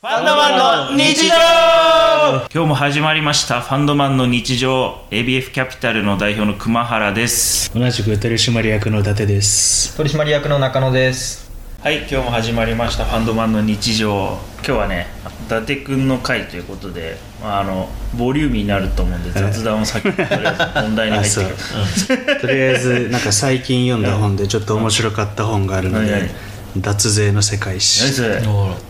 ファンドマンの日常。今日も始まりました。ファンドマンの日常。ABF キャピタルの代表の熊原です。同じく取締役の伊達です。取締役の中野です。はい今日も始まりました。ファンドマンの日常。今日はね伊達くんの回ということで、まあ、あのボリューミーになると思うんで雑談を先にとりあえず本題に入ってとりあえずなんか最近読んだ本でちょっと面白かった本があるので脱税の世界何史それ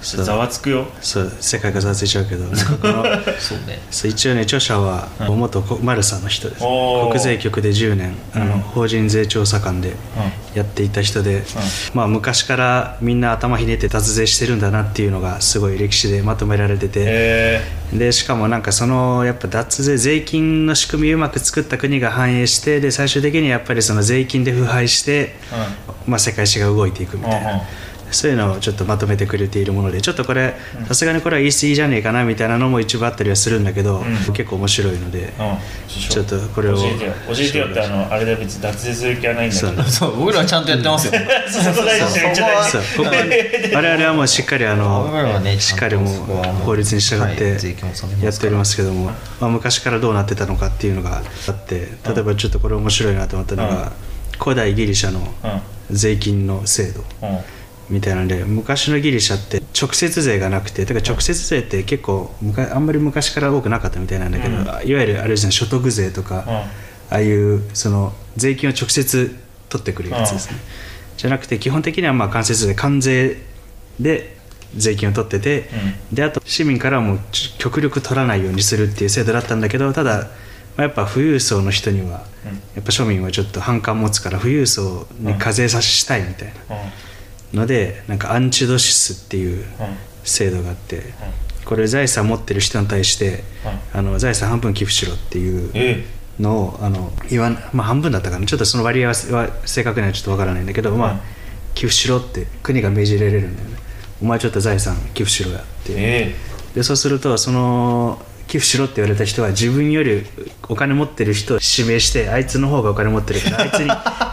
そう。ざわつくよ。そう世界がざわついちゃうけど。なんかこのそうね。そう一応ね著者は元こマルサの人です。おー。国税局で10年あのうん。法人税調査官でやっていた人で、まあ、昔からみんな頭ひねって脱税してるんだなっていうのがすごい歴史でまとめられてて、えでしかもなんかそのやっぱ脱税税金の仕組みをうまく作った国が反映してで最終的にやっぱりその税金で腐敗して、まあ、世界史が動いていくみたいな、うんうんそういうのをちょっとまとめてくれているものでちょっとこれさすがにこれは言い過ぎじゃねえかなみたいなのも一部あったりはするんだけど、ん。結構面白いので、うん。ちょっとこれを教えてよ。教えてよってあのあれだよ別に脱税する気はないんだけど。そう。そう。僕らはちゃんとやってますよ。そうそこ大事めっちゃ大事そうここは我々はもうしっかりあのねしっかりも法律に従っはいてやっておりますけども、まあ、昔からどうなってたのかっていうのがあって例えばちょっとこれ面白いなと思ったのが古代ギリシャの税金の制度。うんうんみたいなので昔のギリシャって直接税がなくてだから直接税って結構あんまり昔から多くなかったみたいなんだけど、うん。いわゆるあれですね所得税とか、うん。ああいうその税金を直接取ってくるやつですね、じゃなくて基本的にはまあ間接税関税で税金を取ってて、であと市民からはも極力取らないようにするっていう制度だったんだけどただ、まあ、やっぱ富裕層の人には、やっぱ庶民はちょっと反感持つから富裕層に課税させたいみたいなのでなんかアンチドシスっていう制度があって、これ財産持ってる人に対して、あの財産半分寄付しろっていうえのをあの言わん、まあ、半分だったかな。ちょっとその割合はは正確にはちょっとわからないんだけど、まあうん寄付しろって国が命じられるんだよね。お前ちょっと財産寄付しろやって、え。でそうするとその寄付しろって言われた人は自分よりお金持ってる人を指名してあいつの方がお金持ってるから あいつに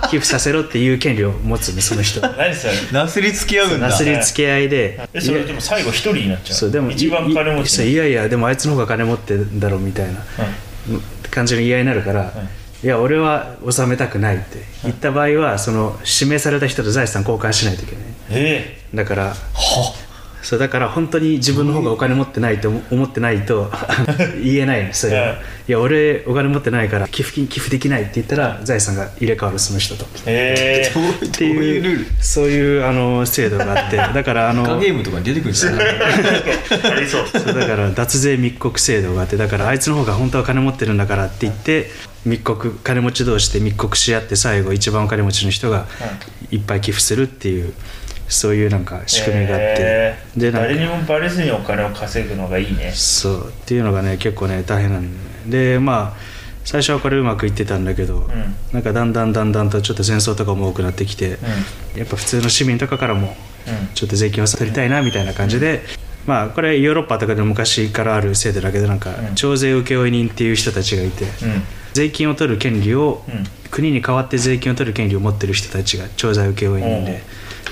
寄付させろっていう権利を持つんでその人。は 何それ？なすりつき合うんだ。なすりつけ合いで。えそれでも最後一人になっちゃう？そうでも一番金持ちいやいやでもあいつの方が金持ってんだろうみたいな。感じの言い合いになるから、いや俺は納めたくないって言った場合はその指名された人と財産交換しないといけない。えだからそうだから本当に自分の方がお金持ってないと思思ってないと 言えないのそれは、うんいや俺お金持ってないから寄付金寄付できないって言ったら財産が入れ替わるその人と。ええ。っていうそういうあの制度があって。だからあのゲームとかに出てくるんですよ そうだから脱税密告制度があってだからあいつの方が本当は金持ってるんだからって言って密告金持ち同士で密告し合って最後一番お金持ちの人がいっぱい寄付するっていうそういうなんか仕組みがあって、えー。で誰にもバレずにお金を稼ぐのがいいね。そう。っていうのがね結構ね大変なんだよね。でまあ最初はこれうまくいってたんだけど、ん。なんかだんだんだんだんとちょっと戦争とかも多くなってきて、やっぱ普通の市民とかからもうん。ちょっと税金を取りたいなみたいな感じで、まあこれヨーロッパとかでも昔からある制度だけどなんかうん。徴税請負人っていう人たちがいて、うん。税金を取る権利を、うん。国に代わって税金を取る権利を持ってる人たちが徴税請負人うんで、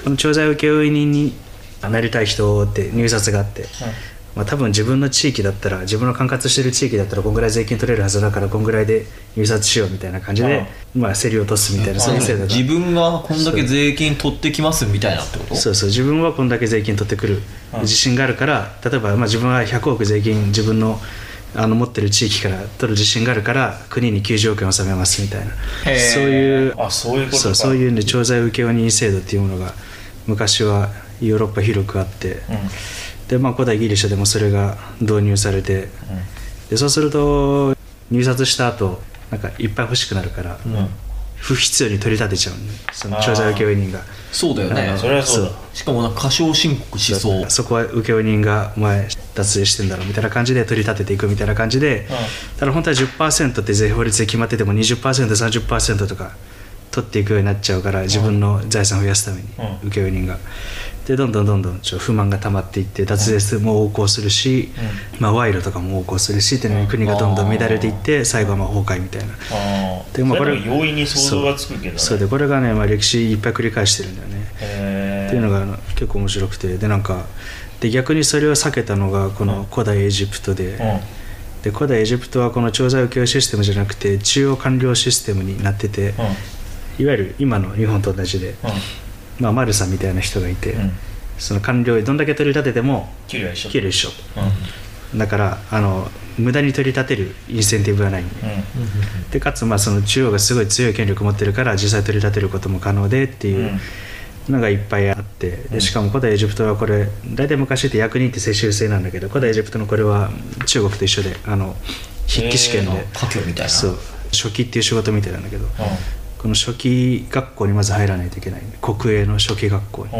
この徴税請負人になりたい人って入札があって、まあ、多分自分の地域だったら自分の管轄してる地域だったらこんぐらい税金取れるはずだからこんぐらいで入札しようみたいな感じで、まあ、競り落とすみたいなそういう制度が自分がこんだけ税金取ってきますみたいなってこと？そうそう自分はこんだけ税金取ってくる自信があるから例えばまあ自分は100億税金自分のあの持ってる地域から取る自信があるから国に90億円納めますみたいな。そういうあそういうことか。そうそういうね徴税請負人制度っていうものが昔はヨーロッパ広くあって、うん。でまあ古代ギリシャでもそれが導入されて、でそうすると入札した後なんかいっぱい欲しくなるから、不必要に取り立てちゃうのねその徴税請負人が。そうだよね。それはそうだ。しかも過少申告しそう。そこは請負人がお前脱税してんだろみたいな感じで取り立てていくみたいな感じで、ただ本当は10%って税法律で決まってても 20%30% とか取っていくようになっちゃうから自分の財産を増やすために、うん。請負人が。でどんどんどんどんちょ不満が溜まっていって脱税も横行するし、まあ、賄賂とかも横行するしっていうのに国がどんどん乱れていって最後はまあ崩壊みたいな。でまあこれ容易に想像がつくけどね。そう。でこれがね、まあ、歴史いっぱい繰り返してるんだよね。っていうのが結構面白くて。でなんかで逆にそれを避けたのがこの古代エジプトで,、で古代エジプトはこの調剤請負システムじゃなくて中央官僚システムになってて、いわゆる今の日本と同じで、まあ、丸さんみたいな人がいて、その官僚どんだけ取り立てても給料一緒給料一緒、だからあの無駄に取り立てるインセンティブはない。ん。で,、でかつまあその中央がすごい強い権力を持ってるから実際取り立てることも可能でっていうのがいっぱいあってでしかも古代エジプトはこれ大体昔って役人って世襲制なんだけど古代エジプトのこれは中国と一緒であの筆記試験で家教みたいな。そう書記っていう仕事みたいなんだけど、この初期学校にまず入らないといけない。国営の初期学校に、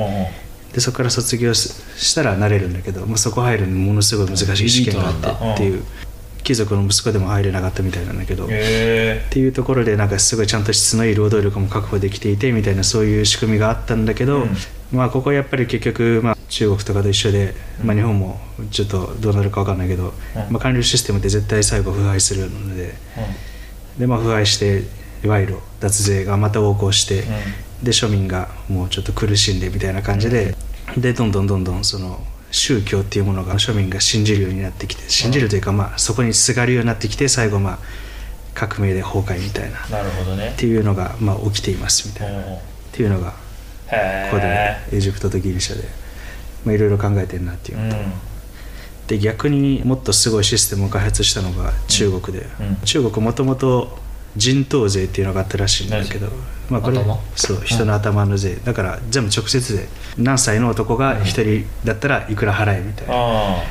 でそこから卒業したらなれるんだけどもうそこ入るのものすごい難しい試験があってっていう貴族の息子でも入れなかったみたいなんだけどっていうところでなんかすごいちゃんと質のいい労働力も確保できていてみたいなそういう仕組みがあったんだけど、うん、まあここはやっぱり結局、まあ、中国とかと一緒で、まあ、日本もちょっとどうなるか分かんないけど、うん、まあ、官僚システムって絶対最後腐敗するので、うん、でまあ腐敗して賄賂脱税がまた横行して、で庶民がもうちょっと苦しんでみたいな感じで、でどんどんどんどんその宗教っていうものが庶民が信じるようになってきて信じるというか、まあ、そこにすがるようになってきて最後まあ革命で崩壊みたいな。なるほど、ね、っていうのが、まあ、起きていますみたいな。っていうのが古代エジプトとギリシャで、まあ、いろいろ考えてるなっていう。のと、うん、で逆にもっとすごいシステムを開発したのが中国で、うん。うん、中国もともと人頭税っていうのがあったらしいんだけど、まあ、これそう人の頭の税、だから全部直接で何歳の男が1人だったらいくら払えみたいな、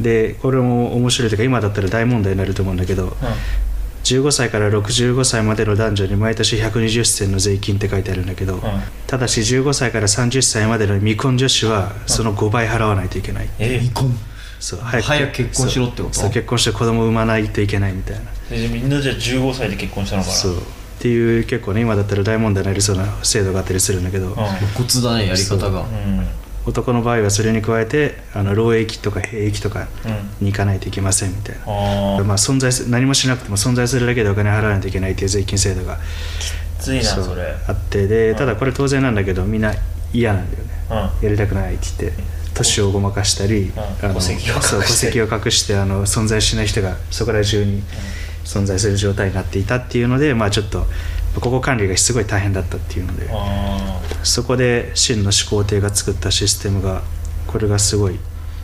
でこれも面白いというか今だったら大問題になると思うんだけど、15歳から65歳までの男女に毎年120銭の税金って書いてあるんだけど、ただし15歳から30歳までの未婚女子はその5倍払わないといけない、え。未婚？そう早く早く結婚しろってこと？そう結婚して子供産まないといけないみたいな。みんなじゃあ15歳で結婚したのかな？そう。っていう結構ね今だったら大問題になりそうな制度があったりするんだけど、露骨だねやり方が、男の場合はそれに加えてあの労役とか兵役とかに行かないといけませんみたいな、まあ、存在何もしなくても存在するだけでお金払わないといけないっていう税金制度がきついなそれ。あってでただこれ当然なんだけどみんな嫌なんだよね、やりたくないって言って年をごまかしたり、あの戸籍を隠して。を隠してあの存在しない人がそこら中に存在する状態になっていたっていうので、まあ、ちょっとここ管理がすごい大変だったっていうのでそこで真の始皇帝が作ったシステムがこれがすごい。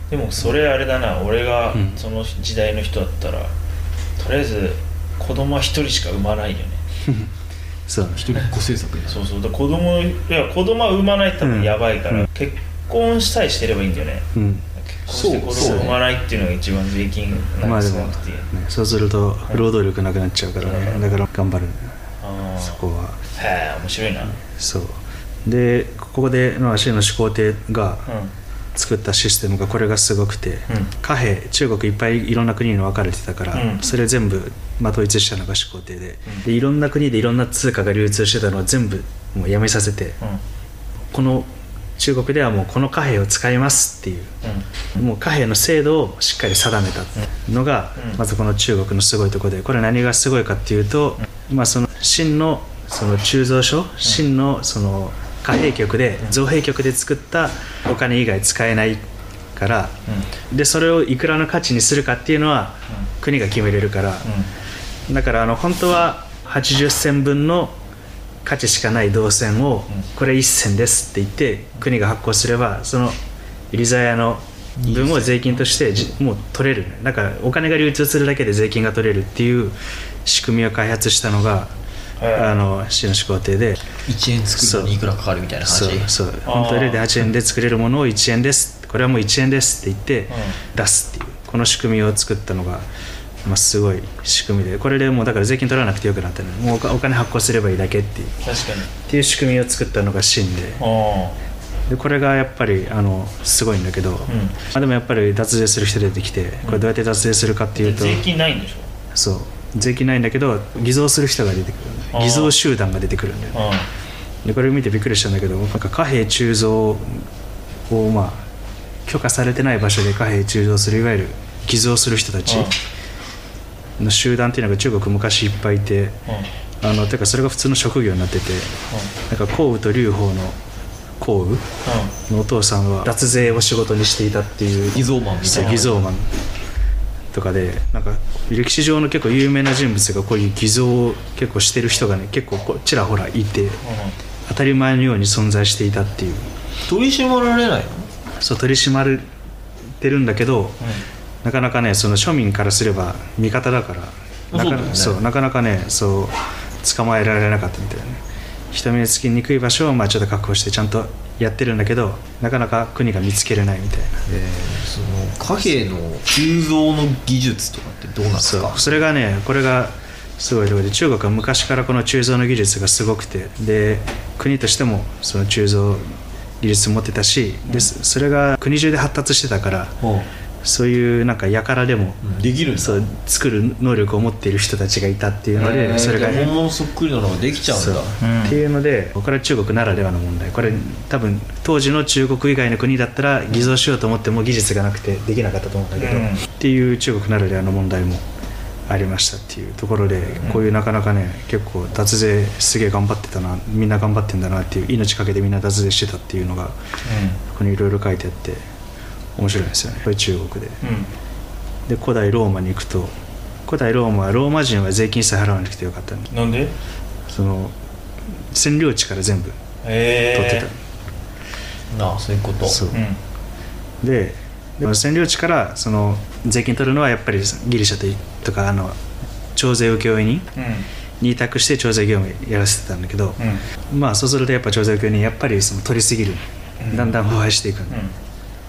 でもそれあれだな。俺がその時代の人だったら、うん、とりあえず子供は一人しか産まないよね。そう一人っ子政策そうそう。だ子供いや子供は産まないと多分やばいから、うん、結婚さえしてればいいんだよね、うん。結婚して子供ないっていうのが一番税金なんか少なくて、ね、そうすると労働力なくなっちゃうからね、だから頑張る。そこは。へえ面白いな。そう。でここでの真の始皇帝が作ったシステムがこれがすごくて、うん、貨幣中国いっぱいいろんな国に分かれてたから、うん、それ全部、まあ、統一したのが始皇帝で。うん、でいろんな国でいろんな通貨が流通してたのを全部もうやめさせて、この中国ではもうこの貨幣を使いますっていう、うん、もう貨幣の制度をしっかり定めたのが、うん、まずこの中国のすごいところで。これ何がすごいかっていうと、うん、まあ、その真のその鋳造所真のその貨幣局で造幣局で作ったお金以外使えないから、でそれをいくらの価値にするかっていうのは国が決めれるから、だからあの本当は80銭分の価値しかない銅線をこれ1銭ですって言って国が発行すればそのリザヤの分を税金としてもう取れる。だからお金が流通するだけで税金が取れるっていう仕組みを開発したのがあの新の始皇帝で。1円作るのにいくらかかるみたいな話？そうそう。本当0.8円で作れるものを1円です。これはもう1円ですって言って出すっていうこの仕組みを作ったのがまあ、すごい仕組みでこれでもうだから税金取らなくてよくなったのもうお金発行すればいいだけっていう。確かに。っていう仕組みを作ったのが真で。でこれがやっぱりあのすごいんだけど、うん、まあ、でもやっぱり脱税する人出てきてこれどうやって脱税するかっていうと、税金ないんでしょ？そう。税金ないんだけど偽造する人が出てくる偽造集団が出てくるんだよ、でこれ見てびっくりしたんだけどなんか貨幣鋳造をまあ許可されてない場所で貨幣鋳造するいわゆる偽造する人たち、の集団っていうのが中国昔いっぱいいて、あのてかそれが普通の職業になってて、なんか項羽と劉邦の項羽のお父さんは脱税を仕事にしていたっていう偽造マンみたそいうな。偽造マンとかでなんか歴史上の結構有名な人物がこういう偽造を結構してる人がね結構こうちらほらいて当たり前のように存在していたっていう。取り締まられないの？そう取り締まってるんだけど、なかなかねその庶民からすれば味方だからなかそうだよね。そうなかなかねそう捕まえられなかったみたいなね。人目につきにくい場所をまあちょっと確保してちゃんとやってるんだけどなかなか国が見つけれないみたいな。その貨幣の鋳造の技術とかってどうなんですそうかそれがねこれがすごいところで中国は昔からこの鋳造の技術がすごくてで国としてもその鋳造技術持ってたし、でそそれが国中で発達してたからそういうなんか輩でも、できるそう作る能力を持っている人たちがいたっていうので、それが本物そっくりなのができちゃうんだ。っていうのでこれは中国ならではの問題。これ多分当時の中国以外の国だったら偽造しようと思っても技術がなくてできなかったと思うんだけど、うん。っていう中国ならではの問題もありましたっていうところで、こういうなかなかね結構脱税すげえ頑張ってたなみんな頑張ってんだなっていう命かけてみんな脱税してたっていうのがここにいろいろ書いてあって面白いですよね。これ中国で。うん。うんで古代ローマに行くと古代ローマはローマ人は税金さえ払わなくてよかったんで。なんで？その占領地から全部へ取ってえああそういうこと。そう。うん。ででも占領地からその税金取るのはやっぱりギリシャとかあの徴税請負人うん。に委託して徴税業務やらせてたんだけど、うん。まあそうするとやっぱ徴税請負人やっぱりその取りすぎる、うん。だんだん腐敗していく、うん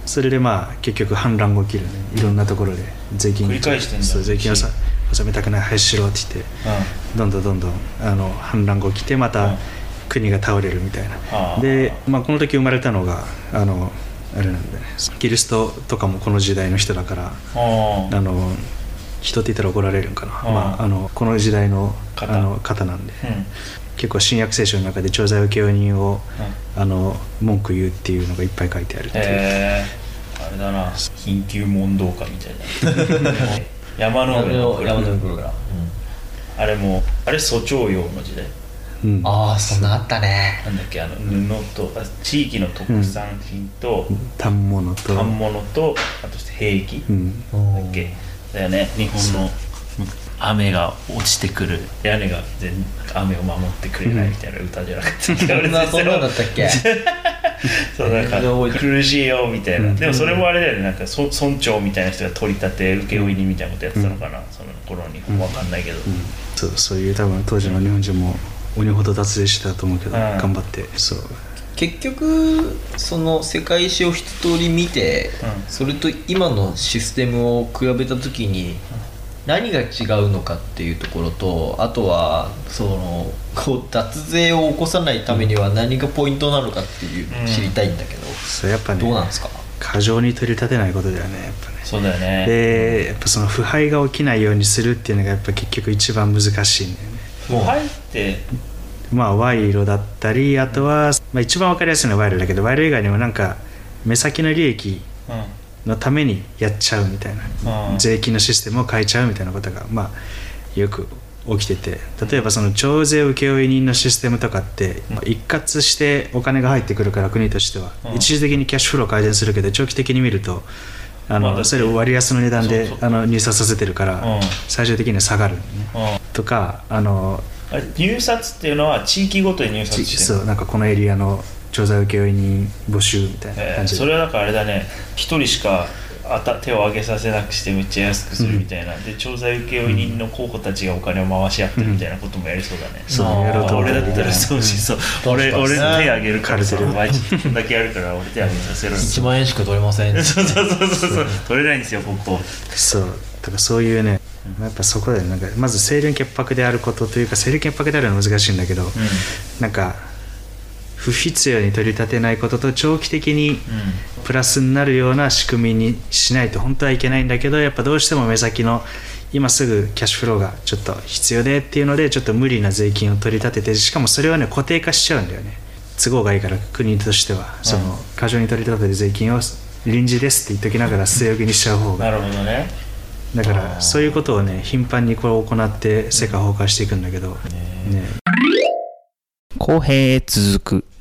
それでまあ結局反乱が起きるね。いろんなところで税金繰り返してそう税金をさ納めたくない廃止しろって言ってどんどんどんどんあの反乱が起きてまうん。た国が倒れるみたいああなで、まあ、この時生まれたのがあのあれなんだね。キリストとかもこの時代の人だからああの人って言ったら怒られるんかな、うん。まあ、あのこの時代の方。あの方なんで、うん。結構新約聖書の中で徴税請負人を、あの文句言うっていうのがいっぱい書いてあるっていう、へえあれだな。緊急問答家みたいな。山の山のプログラム。あれもあれ粗徴用の時代。うん。ああそんなあったね。なんだっけあの布とあ地域の特産品と反物と。反物とあと兵器。うん。だっけだよね。日本の雨が落ちてくる。屋根が全雨を守ってくれないみたいな歌じゃなかったっけ？そんなそんなんだったっけ？そうなんか苦しいよみたいな、うん。でもそれもあれだよね。なんかそ村長みたいな人が取り立て請負人みたいなことやってたのかな、その頃に。わかんないけど、そうそういう多分当時の日本人も鬼ほど脱税してたと思うけど、うん。頑張ってそう結局その世界史を一通り見て、うん。それと今のシステムを比べた時に何が違うのかっていうところとあとはそのこう脱税を起こさないためには何がポイントなのかっていうのを知りたいんだけど、そうやっぱねどうなんですか？過剰に取り立てないことだよねやっぱね。そうだよね。でやっぱその腐敗が起きないようにするっていうのがやっぱ結局一番難しいんだよね。腐敗ってまあ賄賂だったりあとは、まあ、一番わかりやすいのは賄賂だけど賄賂以外にもなんか目先の利益うんのためにやっちゃうみたいな、うん。税金のシステムを変えちゃうみたいなことがまあよく起きてて例えばその徴税請負人のシステムとかって、まあ一括してお金が入ってくるから国としては、うん。一時的にキャッシュフロー改善するけど長期的に見るとあの、まあそれを割安の値段であの入札させてるから、うん。最終的には下がる、ね、うん。とかあの入札っていうのは地域ごとに入札ちしてそうなんかこのエリアの調査請負人募集みたいなえー感じ。で、それはだからあれだね。一人しかあた手を挙げさせなくしてめっちゃ安くするみたいな、で調査請負人の候補たちがお金を回し合ってるみたいなこともやりそうだね、そうあーやろうと思俺だったらうそうしそう、うん俺俺手挙げるからさカルテル毎だけやるから俺手挙げさせろよ1万円しか取れませんそうそうそうそう。そう。取れないんですよここそう。だからそういうねやっぱそこでなんかまず清廉潔白であることというか清廉潔白であるのは難しいんだけど、なんか不必要に取り立てないことと長期的にプラスになるような仕組みにしないと本当はいけないんだけどやっぱどうしても目先の今すぐキャッシュフローがちょっと必要でっていうのでちょっと無理な税金を取り立ててしかもそれはね固定化しちゃうんだよね。都合がいいから国としては。その過剰に取り立てる税金を臨時ですって言っときながら 据え置きにしちゃう方が。なるほどねだからそういうことをね頻繁にこれを行って世界崩壊していくんだけど、ね公平へ続く